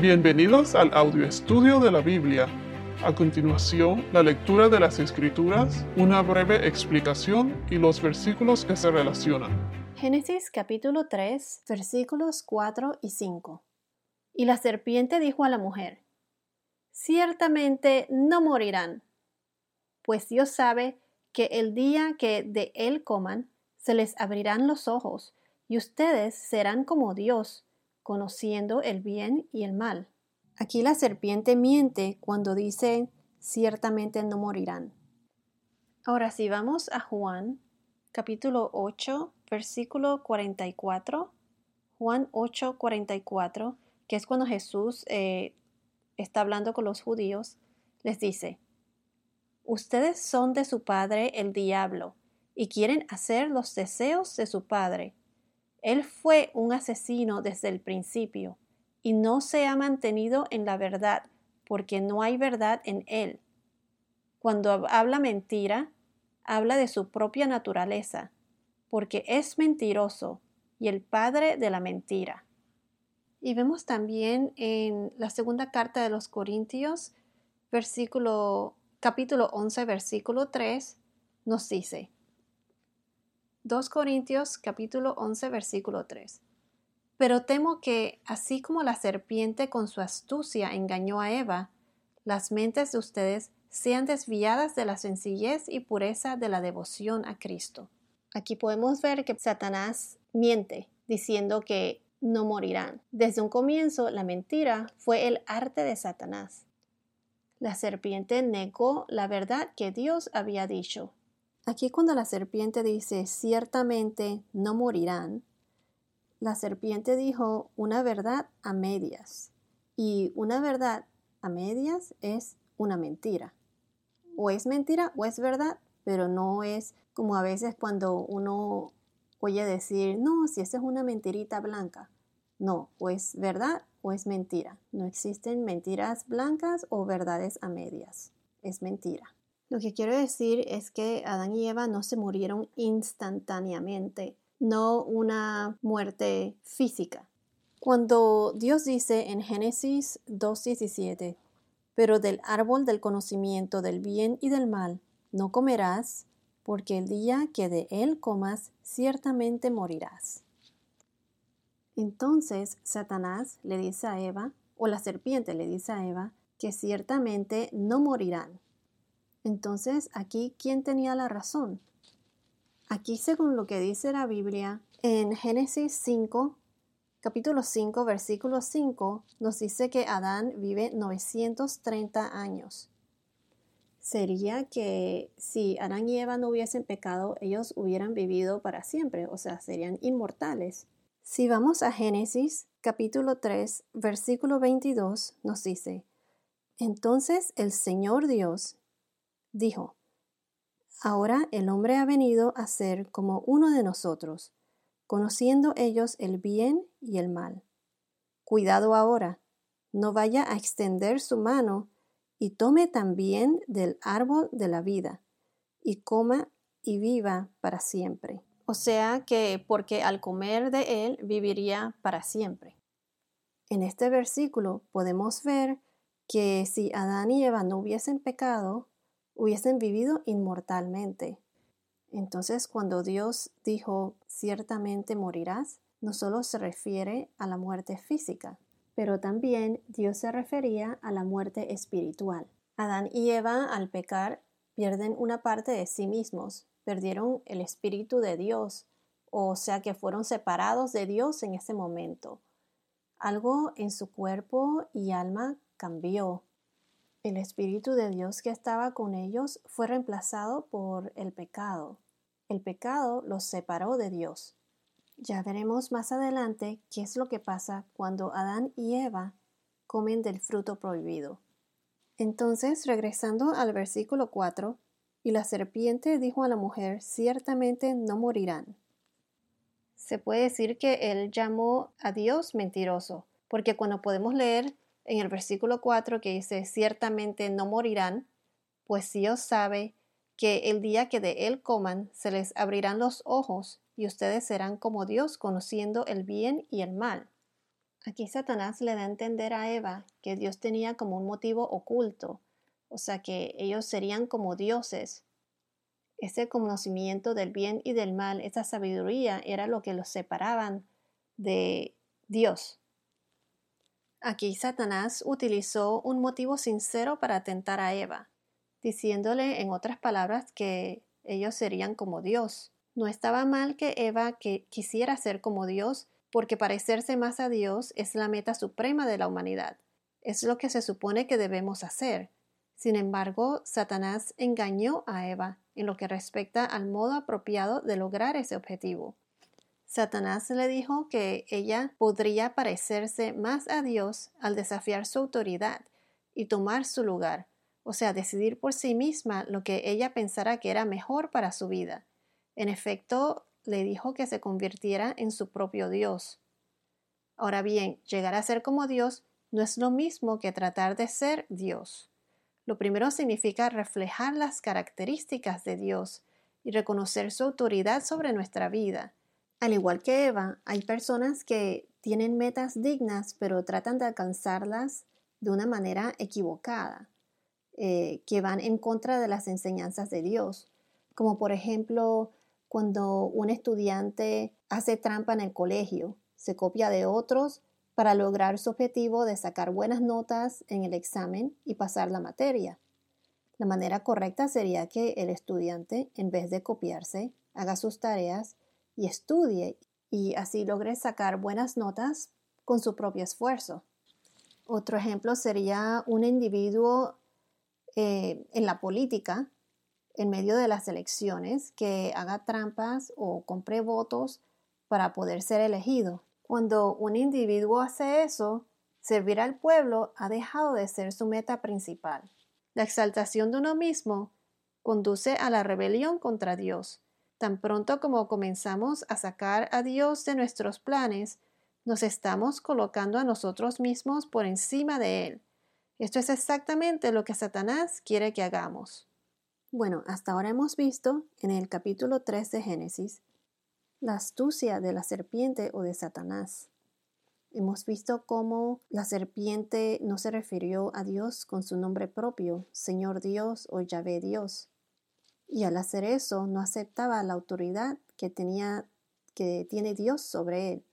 Bienvenidos al audio estudio de la Biblia. A continuación, la lectura de las Escrituras, una breve explicación y los versículos que se relacionan. Génesis capítulo 3, versículos 4 y 5. Y la serpiente dijo a la mujer, Ciertamente no morirán, pues Dios sabe que el día que de él coman, se les abrirán los ojos, y ustedes serán como Dios, conociendo el bien y el mal. Aquí la serpiente miente cuando dice ciertamente no morirán. Ahora si vamos a Juan capítulo 8 versículo 44, Juan 8 44, que es cuando Jesús eh, está hablando con los judíos, les dice, Ustedes son de su padre el diablo y quieren hacer los deseos de su padre. Él fue un asesino desde el principio y no se ha mantenido en la verdad porque no hay verdad en él. Cuando habla mentira, habla de su propia naturaleza, porque es mentiroso y el padre de la mentira. Y vemos también en la segunda carta de los Corintios, versículo, capítulo 11, versículo 3, nos dice, 2 Corintios capítulo 11 versículo 3. Pero temo que, así como la serpiente con su astucia engañó a Eva, las mentes de ustedes sean desviadas de la sencillez y pureza de la devoción a Cristo. Aquí podemos ver que Satanás miente, diciendo que no morirán. Desde un comienzo, la mentira fue el arte de Satanás. La serpiente negó la verdad que Dios había dicho. Aquí cuando la serpiente dice ciertamente no morirán, la serpiente dijo una verdad a medias. Y una verdad a medias es una mentira. O es mentira o es verdad, pero no es como a veces cuando uno oye decir, no, si esa es una mentirita blanca. No, o es verdad o es mentira. No existen mentiras blancas o verdades a medias. Es mentira. Lo que quiero decir es que Adán y Eva no se murieron instantáneamente, no una muerte física. Cuando Dios dice en Génesis 2.17, pero del árbol del conocimiento del bien y del mal no comerás, porque el día que de él comas ciertamente morirás. Entonces Satanás le dice a Eva, o la serpiente le dice a Eva, que ciertamente no morirán. Entonces, aquí, ¿quién tenía la razón? Aquí, según lo que dice la Biblia, en Génesis 5, capítulo 5, versículo 5, nos dice que Adán vive 930 años. Sería que si Adán y Eva no hubiesen pecado, ellos hubieran vivido para siempre, o sea, serían inmortales. Si vamos a Génesis capítulo 3, versículo 22, nos dice, Entonces el Señor Dios dijo, Ahora el hombre ha venido a ser como uno de nosotros, conociendo ellos el bien y el mal. Cuidado ahora, no vaya a extender su mano y tome también del árbol de la vida, y coma y viva para siempre. O sea que porque al comer de él viviría para siempre. En este versículo podemos ver que si Adán y Eva no hubiesen pecado, hubiesen vivido inmortalmente. Entonces, cuando Dios dijo, ciertamente morirás, no solo se refiere a la muerte física, pero también Dios se refería a la muerte espiritual. Adán y Eva, al pecar, pierden una parte de sí mismos, perdieron el espíritu de Dios, o sea que fueron separados de Dios en ese momento. Algo en su cuerpo y alma cambió. El Espíritu de Dios que estaba con ellos fue reemplazado por el pecado. El pecado los separó de Dios. Ya veremos más adelante qué es lo que pasa cuando Adán y Eva comen del fruto prohibido. Entonces, regresando al versículo 4, y la serpiente dijo a la mujer, ciertamente no morirán. Se puede decir que él llamó a Dios mentiroso, porque cuando podemos leer en el versículo 4 que dice, ciertamente no morirán, pues Dios sabe que el día que de él coman se les abrirán los ojos y ustedes serán como Dios conociendo el bien y el mal. Aquí Satanás le da a entender a Eva que Dios tenía como un motivo oculto, o sea que ellos serían como dioses. Ese conocimiento del bien y del mal, esa sabiduría era lo que los separaban de Dios. Aquí Satanás utilizó un motivo sincero para tentar a Eva, diciéndole en otras palabras que ellos serían como Dios. No estaba mal que Eva que quisiera ser como Dios, porque parecerse más a Dios es la meta suprema de la humanidad. Es lo que se supone que debemos hacer. Sin embargo, Satanás engañó a Eva en lo que respecta al modo apropiado de lograr ese objetivo. Satanás le dijo que ella podría parecerse más a Dios al desafiar su autoridad y tomar su lugar, o sea, decidir por sí misma lo que ella pensara que era mejor para su vida. En efecto, le dijo que se convirtiera en su propio Dios. Ahora bien, llegar a ser como Dios no es lo mismo que tratar de ser Dios. Lo primero significa reflejar las características de Dios y reconocer su autoridad sobre nuestra vida. Al igual que Eva, hay personas que tienen metas dignas pero tratan de alcanzarlas de una manera equivocada, eh, que van en contra de las enseñanzas de Dios, como por ejemplo cuando un estudiante hace trampa en el colegio, se copia de otros para lograr su objetivo de sacar buenas notas en el examen y pasar la materia. La manera correcta sería que el estudiante, en vez de copiarse, haga sus tareas y estudie y así logre sacar buenas notas con su propio esfuerzo. Otro ejemplo sería un individuo eh, en la política, en medio de las elecciones, que haga trampas o compre votos para poder ser elegido. Cuando un individuo hace eso, servir al pueblo ha dejado de ser su meta principal. La exaltación de uno mismo conduce a la rebelión contra Dios Tan pronto como comenzamos a sacar a Dios de nuestros planes, nos estamos colocando a nosotros mismos por encima de Él. Esto es exactamente lo que Satanás quiere que hagamos. Bueno, hasta ahora hemos visto en el capítulo 3 de Génesis la astucia de la serpiente o de Satanás. Hemos visto cómo la serpiente no se refirió a Dios con su nombre propio, Señor Dios o Yahvé Dios, y al hacer eso no aceptaba la autoridad que tenía que tiene Dios sobre él.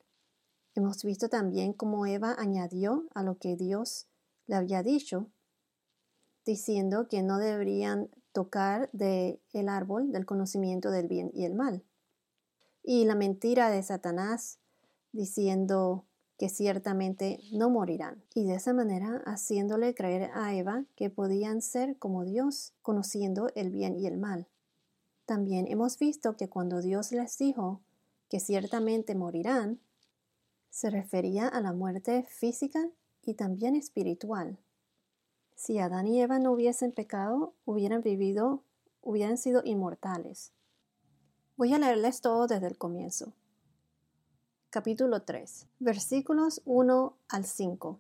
Hemos visto también cómo Eva añadió a lo que Dios le había dicho, diciendo que no deberían tocar del el árbol del conocimiento del bien y el mal. Y la mentira de Satanás, diciendo que ciertamente no morirán, y de esa manera haciéndole creer a Eva que podían ser como Dios, conociendo el bien y el mal. También hemos visto que cuando Dios les dijo que ciertamente morirán, se refería a la muerte física y también espiritual. Si Adán y Eva no hubiesen pecado, hubieran vivido, hubieran sido inmortales. Voy a leerles todo desde el comienzo capítulo 3, versículos 1 al 5.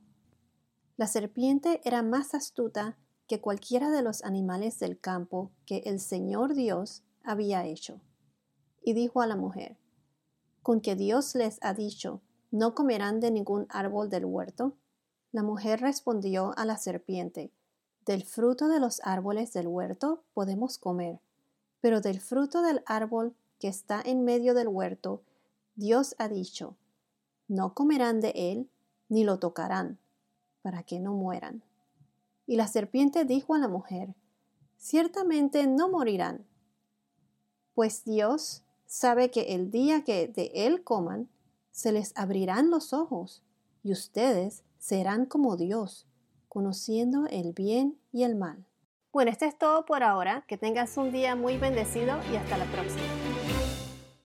La serpiente era más astuta que cualquiera de los animales del campo que el Señor Dios había hecho. Y dijo a la mujer, ¿con que Dios les ha dicho, no comerán de ningún árbol del huerto? La mujer respondió a la serpiente, del fruto de los árboles del huerto podemos comer, pero del fruto del árbol que está en medio del huerto, Dios ha dicho, no comerán de él, ni lo tocarán, para que no mueran. Y la serpiente dijo a la mujer, ciertamente no morirán, pues Dios sabe que el día que de él coman, se les abrirán los ojos, y ustedes serán como Dios, conociendo el bien y el mal. Bueno, esto es todo por ahora. Que tengas un día muy bendecido y hasta la próxima.